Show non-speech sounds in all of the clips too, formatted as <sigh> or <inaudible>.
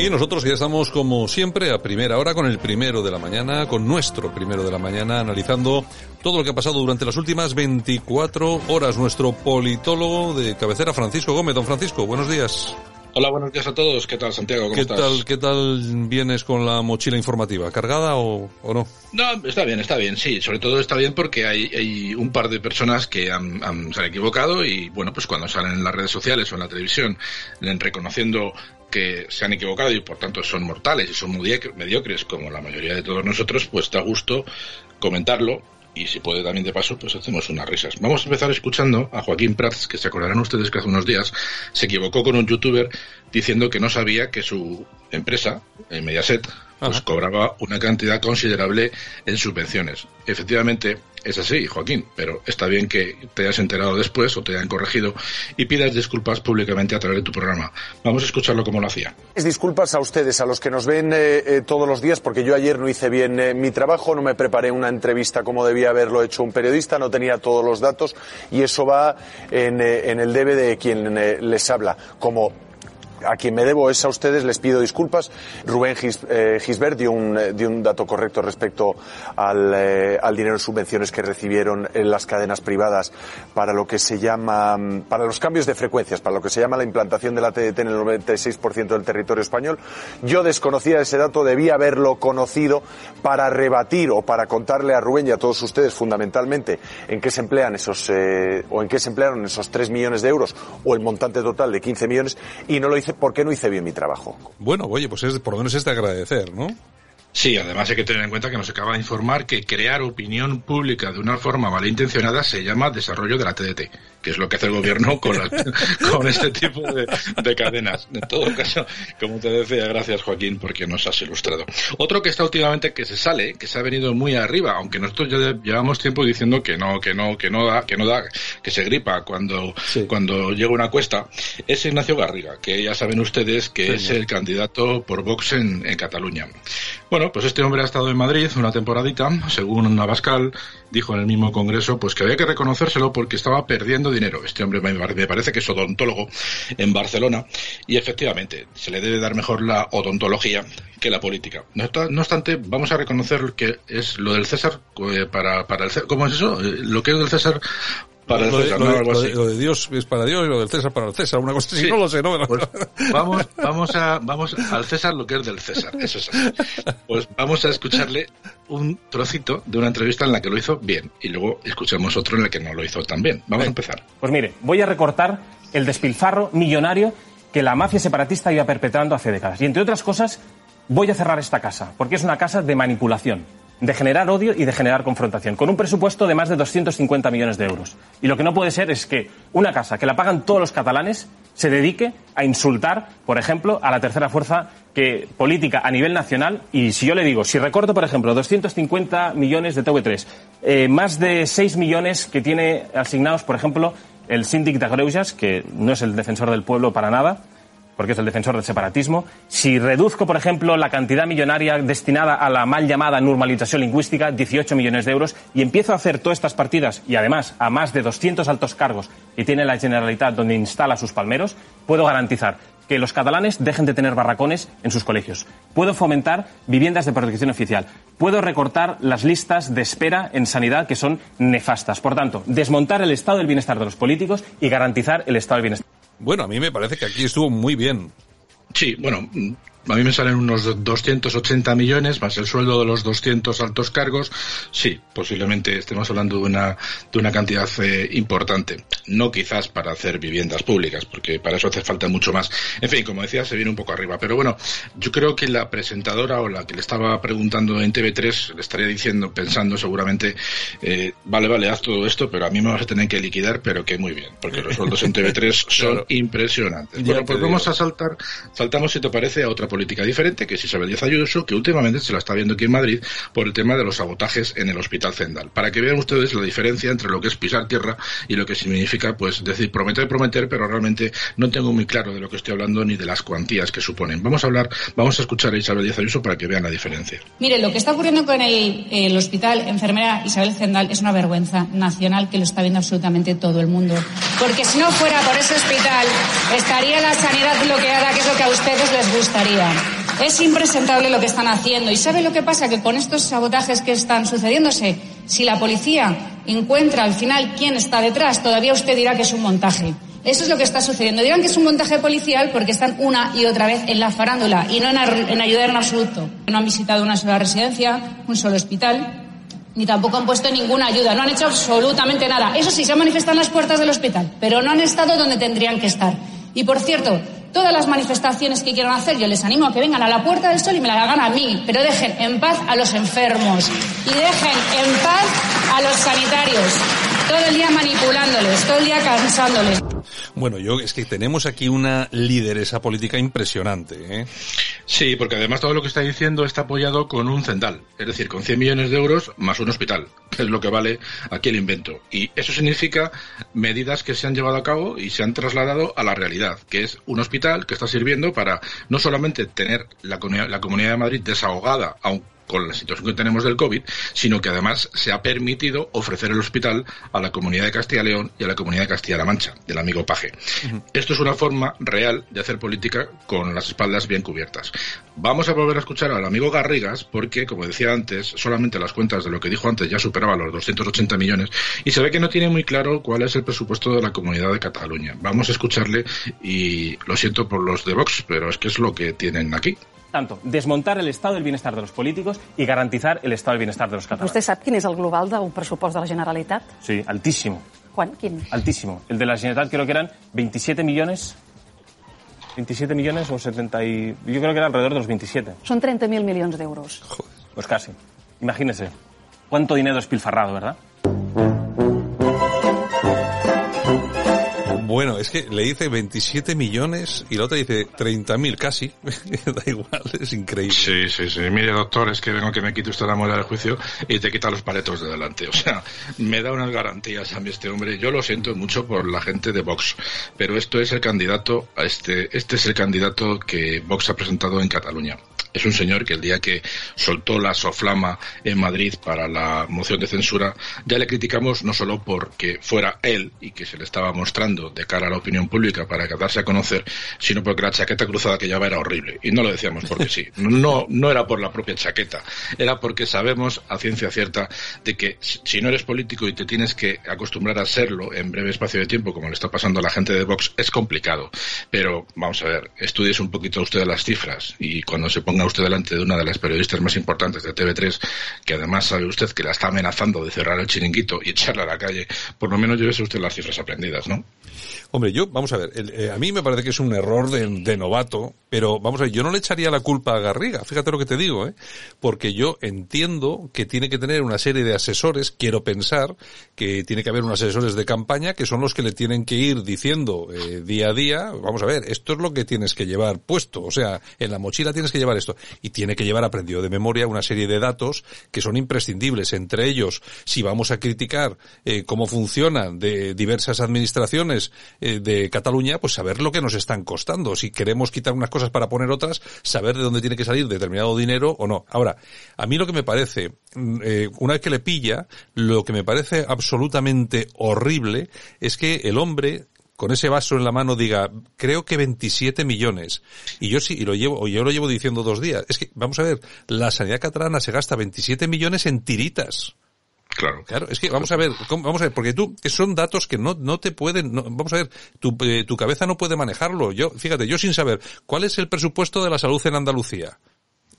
Y nosotros ya estamos como siempre a primera hora con el primero de la mañana, con nuestro primero de la mañana, analizando todo lo que ha pasado durante las últimas 24 horas. Nuestro politólogo de cabecera, Francisco Gómez. Don Francisco, buenos días. Hola, buenos días a todos. ¿Qué tal, Santiago? ¿Cómo ¿Qué estás? tal, ¿Qué tal vienes con la mochila informativa? ¿Cargada o, o no? No, está bien, está bien, sí. Sobre todo está bien porque hay, hay un par de personas que han, han- se han equivocado y, bueno, pues cuando salen en las redes sociales o en la televisión en- reconociendo que se han equivocado y por tanto son mortales y son mediocres como la mayoría de todos nosotros, pues da gusto comentarlo y si puede también de paso, pues hacemos unas risas. Vamos a empezar escuchando a Joaquín Prats, que se acordarán ustedes que hace unos días se equivocó con un youtuber diciendo que no sabía que su empresa, eh, Mediaset, pues Ajá. cobraba una cantidad considerable en subvenciones. Efectivamente, es así, Joaquín, pero está bien que te hayas enterado después o te hayan corregido y pidas disculpas públicamente a través de tu programa. Vamos a escucharlo como lo hacía. Disculpas a ustedes, a los que nos ven eh, eh, todos los días, porque yo ayer no hice bien eh, mi trabajo, no me preparé una entrevista como debía haberlo hecho un periodista, no tenía todos los datos y eso va en, eh, en el debe de quien eh, les habla. Como a quien me debo es a ustedes, les pido disculpas. Rubén Gis- eh, Gisbert dio un, eh, dio un dato correcto respecto al, eh, al dinero en subvenciones que recibieron en las cadenas privadas para lo que se llama, para los cambios de frecuencias, para lo que se llama la implantación de la TDT en el 96% del territorio español. Yo desconocía ese dato, debía haberlo conocido para rebatir o para contarle a Rubén y a todos ustedes fundamentalmente en qué se emplean esos, eh, o en qué se emplearon esos 3 millones de euros o el montante total de 15 millones y no lo hice porque no hice bien mi trabajo. Bueno, oye, pues es, por lo menos es de agradecer, ¿no? Sí, además hay que tener en cuenta que nos acaba de informar que crear opinión pública de una forma malintencionada se llama desarrollo de la TDT, que es lo que hace el gobierno con, las- <laughs> con este tipo de, de cadenas. En todo caso, como te decía, gracias Joaquín porque nos has ilustrado. Otro que está últimamente que se sale, que se ha venido muy arriba, aunque nosotros ya llevamos tiempo diciendo que no, que no, que no da, que no da, que se gripa cuando, Sí. cuando llega una cuesta, es Ignacio Garriga, que ya saben ustedes que Sí, es el candidato por Vox en, en Cataluña. Bueno, pues este hombre ha estado en Madrid una temporadita, según Navascal dijo en el mismo congreso, pues que había que reconocérselo porque estaba perdiendo dinero. Este hombre me parece que es odontólogo en Barcelona y efectivamente se le debe dar mejor la odontología que la política. No, obsta- no obstante, vamos a reconocer que es lo del César eh, para, para el César. ¿Cómo es eso? Eh, Lo que es del César para el lo, de, César, lo ¿no? de- Algo lo de- así. lo de Dios es para Dios y lo del César para el César, una cosa así, Sí. no lo sé, ¿no? Pues vamos, vamos a, vamos al César lo que es del César, eso es así. Pues vamos a escucharle un trocito de una entrevista en la que lo hizo bien y luego escuchemos otro en el que no lo hizo tan bien. Vamos a empezar. Pues mire, voy a recortar el despilfarro millonario que la mafia separatista iba perpetrando hace décadas. Y entre otras cosas, voy a cerrar esta casa, porque es una casa de manipulación, de generar odio y de generar confrontación, con un presupuesto de más de 250 millones de euros. Y lo que no puede ser es que una casa que la pagan todos los catalanes se dedique a insultar, por ejemplo, a la tercera fuerza que, política a nivel nacional. Y si yo le digo, si recorto, por ejemplo, 250 millones de TV3, eh, más de 6 millones que tiene asignados, por ejemplo, el síndic de Greujas, que no es el defensor del pueblo para nada, porque es el defensor del separatismo. Si reduzco, por ejemplo, la cantidad millonaria destinada a la mal llamada normalización lingüística, 18 millones de euros, y empiezo a hacer todas estas partidas, y además a más de 200 altos cargos que tiene la Generalitat donde instala sus palmeros, puedo garantizar que los catalanes dejen de tener barracones en sus colegios. Puedo fomentar viviendas de protección oficial. Puedo recortar las listas de espera en sanidad que son nefastas. Por tanto, desmontar el estado del bienestar de los políticos y garantizar el estado del bienestar. Bueno, a mí me parece que aquí estuvo muy bien. Sí, bueno, a mí me salen unos 280 millones más el sueldo de los 200 altos cargos. Sí, posiblemente estemos hablando de una, de una cantidad eh, importante. No quizás para hacer viviendas públicas, porque para eso hace falta mucho más. En fin, como decía, se viene un poco arriba. Pero bueno, yo creo que la presentadora o la que le estaba preguntando en TV3 le estaría diciendo, pensando seguramente, eh, vale, vale, haz todo esto, pero a mí me vas a tener que liquidar, pero que muy bien, porque los sueldos en TV3 <laughs> son Claro. impresionantes. Ya Bueno, pues digo. vamos a saltar, saltamos si te parece a otra política diferente, que es Isabel Díaz Ayuso, que últimamente se la está viendo aquí en Madrid por el tema de los sabotajes en el Hospital Zendal. Para que vean ustedes la diferencia entre lo que es pisar tierra y lo que significa, pues, decir prometer, prometer, pero realmente no tengo muy claro de lo que estoy hablando ni de las cuantías que suponen. Vamos a hablar, vamos a escuchar a Isabel Díaz Ayuso para que vean la diferencia. Mire, lo que está ocurriendo con el, el hospital enfermera Isabel Zendal es una vergüenza nacional que lo está viendo absolutamente todo el mundo. Porque si no fuera por ese hospital, estaría la sanidad bloqueada, que es lo que a ustedes les gustaría. Es impresentable lo que están haciendo. ¿Y sabe lo que pasa? Que con estos sabotajes que están sucediéndose, si la policía encuentra al final quién está detrás, todavía usted dirá que es un montaje. Eso es lo que está sucediendo. Digan que es un montaje policial porque están una y otra vez en la farándula y no en, en ayudar en absoluto. No han visitado una sola residencia, un solo hospital, ni tampoco han puesto ninguna ayuda. No han hecho absolutamente nada. Eso sí, se han manifestado en las puertas del hospital, pero no han estado donde tendrían que estar. Y por cierto, todas las manifestaciones que quieran hacer, yo les animo a que vengan a la Puerta del Sol y me la hagan a mí, pero dejen en paz a los enfermos y dejen en paz a los sanitarios. Todo el día manipulándoles, todo el día cansándoles. Bueno, yo es que tenemos aquí una lideresa política impresionante. ¿eh? Sí, porque además todo lo que está diciendo está apoyado con un cendal, es decir, con 100 millones de euros más un hospital, <laughs> que es lo que vale aquí el invento. Y eso significa medidas que se han llevado a cabo y se han trasladado a la realidad, que es un hospital que está sirviendo para no solamente tener la, la Comunidad de Madrid desahogada, aunque con la situación que tenemos del COVID, sino que además se ha permitido ofrecer el hospital a la comunidad de Castilla y León y a la comunidad de Castilla-La Mancha, del amigo Paje. Esto es una forma real de hacer política con las espaldas bien cubiertas. Vamos a volver a escuchar al amigo Garrigas porque, como decía antes, solamente las cuentas de lo que dijo antes ya superaban los 280 millones y se ve que no tiene muy claro cuál es el presupuesto de la comunidad de Cataluña. Vamos a escucharle y lo siento por los de Vox, pero es que es lo que tienen aquí. Tanto, desmontar el estado del bienestar de los políticos y garantizar el estado del bienestar de los catalanes. ¿Usted sabe quién es el global del presupuesto de la Generalitat? Sí, altísimo. ¿Cuán? ¿Quién? Altísimo. El de la Generalitat creo que eran 27 millones 27 millones o 70 y... Yo creo que era alrededor de los 27. Son 30.000 millones de euros. Joder. Pues casi. Imagínese. Cuánto dinero despilfarrado, ¿verdad? Bueno, es que le dice 27 millones y la otra dice 30.000 casi. <laughs> da igual, es increíble. Sí, sí, sí. Mire, doctor, es que vengo que me quite usted la muela del juicio y te quita los paletos de delante. O sea, me da unas garantías a mí este hombre. Yo lo siento mucho por la gente de Vox, pero esto es el candidato, a este, este es el candidato que Vox ha presentado en Cataluña. Es un señor que el día que soltó la soflama en Madrid para la moción de censura, ya le criticamos no solo porque fuera él y que se le estaba mostrando de cara a la opinión pública para darse a conocer, sino porque la chaqueta cruzada que llevaba era horrible. Y no lo decíamos porque sí. <laughs> No, no era por la propia chaqueta. Era porque sabemos a ciencia cierta de que si no eres político y te tienes que acostumbrar a serlo en breve espacio de tiempo, como le está pasando a la gente de Vox, es complicado. Pero vamos a ver, estudies un poquito usted las cifras y cuando se ponga usted delante de una de las periodistas más importantes de TV3, que además sabe usted que la está amenazando de cerrar el chiringuito y echarla a la calle, por lo menos llévese usted las cifras aprendidas, ¿no? Hombre, yo, vamos a ver, eh, a mí me parece que es un error de, novato, pero vamos a ver, yo no le echaría la culpa a Garriga, fíjate lo que te digo, ¿eh? Porque yo entiendo que tiene que tener una serie de asesores, quiero pensar que tiene que haber unos asesores de campaña que son los que le tienen que ir diciendo eh, día a día, vamos a ver, esto es lo que tienes que llevar puesto, o sea, en la mochila tienes que llevar esto, y tiene que llevar aprendido de memoria una serie de datos que son imprescindibles, entre ellos, si vamos a criticar eh, cómo funcionan de diversas administraciones, eh, de Cataluña, pues saber lo que nos están costando. Si queremos quitar unas cosas para poner otras, saber de dónde tiene que salir determinado dinero o no. Ahora, a mí lo que me parece, mm, eh, una vez que le pilla, lo que me parece absolutamente horrible es que el hombre con ese vaso en la mano diga, creo que 27 millones. Y yo sí, y lo llevo, yo lo llevo diciendo dos días. Es que, vamos a ver, la sanidad catalana se gasta 27 millones en tiritas. Claro. Claro, es que vamos a ver, vamos a ver, porque tú, que son datos que no, no te pueden, vamos a ver, tu, eh, tu cabeza no puede manejarlo. Yo, fíjate, yo sin saber cuál es el presupuesto de la salud en Andalucía.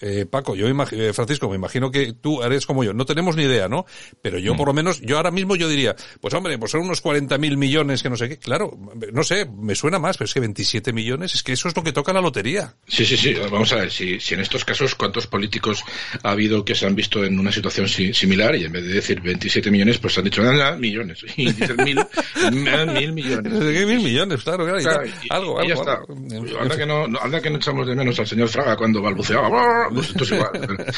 Eh, Paco, yo eh, Francisco, me imagino que tú eres como yo. No tenemos ni idea, ¿no? Pero yo, mm. por lo menos, yo ahora mismo yo diría, pues hombre, pues son unos 40 mil millones que no sé qué. Claro, no sé, me suena más, pero es que 27 millones, es que eso es lo que toca la lotería. Sí, sí, sí. Vamos a ver, si, si en estos casos, ¿cuántos políticos ha habido que se han visto en una situación similar y en vez de decir 27 millones, pues han dicho, nada, millones. <laughs> Y dicen mil, mil millones. mil millones, claro, claro. algo, algo. Ya está. Anda, que no, anda que no echamos de menos al señor Fraga cuando balbuceaba pues esto es igual.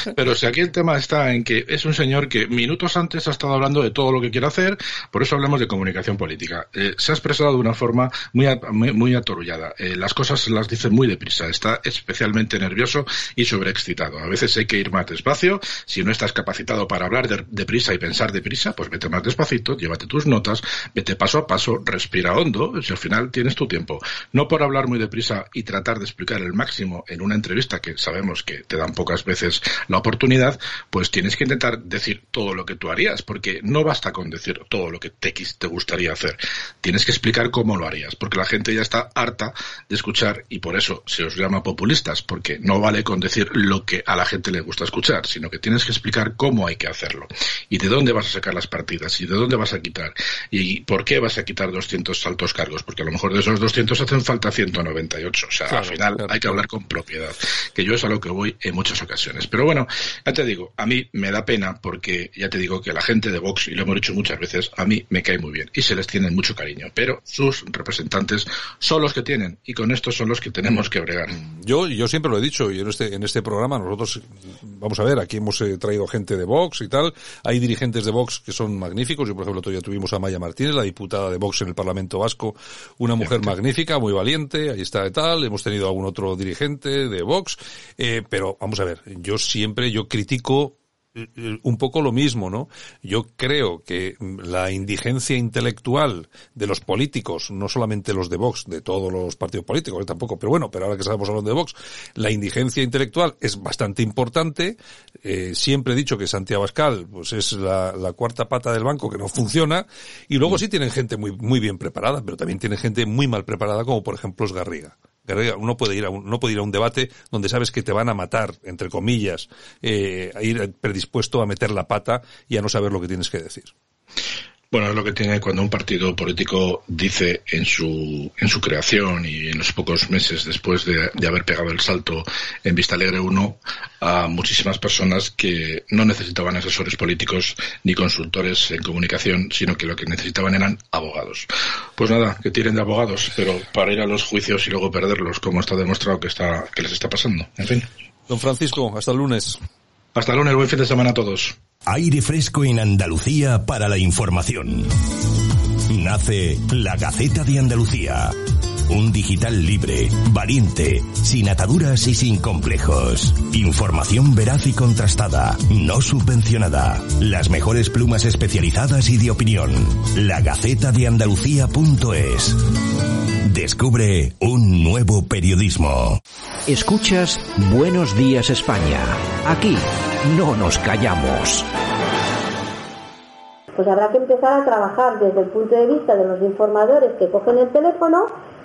<laughs> Pero, si aquí el tema está en que es un señor que minutos antes ha estado hablando de todo lo que quiere hacer, por eso hablamos de comunicación política. Eh, se ha expresado de una forma muy, muy, atorullada. Eh, las cosas las dice muy deprisa. Está especialmente nervioso y sobreexcitado. A veces hay que ir más despacio. Si no estás capacitado para hablar deprisa y pensar deprisa, pues vete más despacito, llévate tus notas, vete paso a paso, respira hondo, si al final tienes tu tiempo. No por hablar muy deprisa y tratar de explicar el máximo en una entrevista que sabemos que te dan pocas veces la oportunidad, pues tienes que intentar decir todo lo que tú harías, porque no basta con decir todo lo que te, te gustaría hacer. Tienes que explicar cómo lo harías, porque la gente ya está harta de escuchar y por eso se os llama populistas, porque no vale con decir lo que a la gente le gusta escuchar, sino que tienes que explicar cómo hay que hacerlo y de dónde vas a sacar las partidas y de dónde vas a quitar y por qué vas a quitar 200 altos cargos, porque a lo mejor de esos 200 hacen falta 198. O sea, al final hay que hablar con propiedad, que yo es a lo que voy en muchas ocasiones. Pero bueno, ya te digo, a mí me da pena porque ya te digo que la gente de Vox, y lo hemos dicho muchas veces, a mí me cae muy bien y se les tiene mucho cariño, pero sus representantes son los que tienen y con estos son los que tenemos que bregar. Yo, yo siempre lo he dicho y en este, en este programa nosotros, vamos a ver, aquí hemos eh, traído gente de Vox y tal, hay dirigentes de Vox que son magníficos, yo por ejemplo todavía tuvimos a Maya Martínez, la diputada de Vox en el Parlamento Vasco, una mujer magnífica, muy valiente, ahí está de tal, hemos tenido algún otro dirigente de Vox, eh, pero vamos a ver, yo siempre, yo critico un poco lo mismo, ¿no? Yo creo que la indigencia intelectual de los políticos, no solamente los de Vox, de todos los partidos políticos, tampoco, pero bueno, pero ahora que estamos hablando de Vox, la indigencia intelectual es bastante importante. Eh, siempre he dicho que Santiago Abascal, pues es la, cuarta pata del banco que no funciona, y luego sí tienen gente muy, muy bien preparada, pero también tienen gente muy mal preparada, como por ejemplo es Garriga uno puede ir a un, no puede ir a un debate donde sabes que te van a matar, entre comillas, eh, a ir predispuesto a meter la pata y a no saber lo que tienes que decir. Bueno, es lo que tiene cuando un partido político dice en su, en su creación y en los pocos meses después de, haber pegado el salto en Vista Alegre 1 a muchísimas personas que no necesitaban asesores políticos ni consultores en comunicación, sino que lo que necesitaban eran abogados. Pues nada, que tiren de abogados, pero para ir a los juicios y luego perderlos, como está demostrado que, está, que les está pasando. En fin. Don Francisco, hasta el lunes. Hasta el lunes, buen fin de semana a todos. Aire fresco en Andalucía para la información. Nace la Gaceta de Andalucía. Un digital libre, valiente, sin ataduras y sin complejos. Información veraz y contrastada, no subvencionada. Las mejores plumas especializadas y de opinión. La Gaceta de Andalucía.es. Descubre un nuevo periodismo. Escuchas Buenos Días España. Aquí no nos callamos. Pues habrá que empezar a trabajar desde el punto de vista de los informadores que cogen el teléfono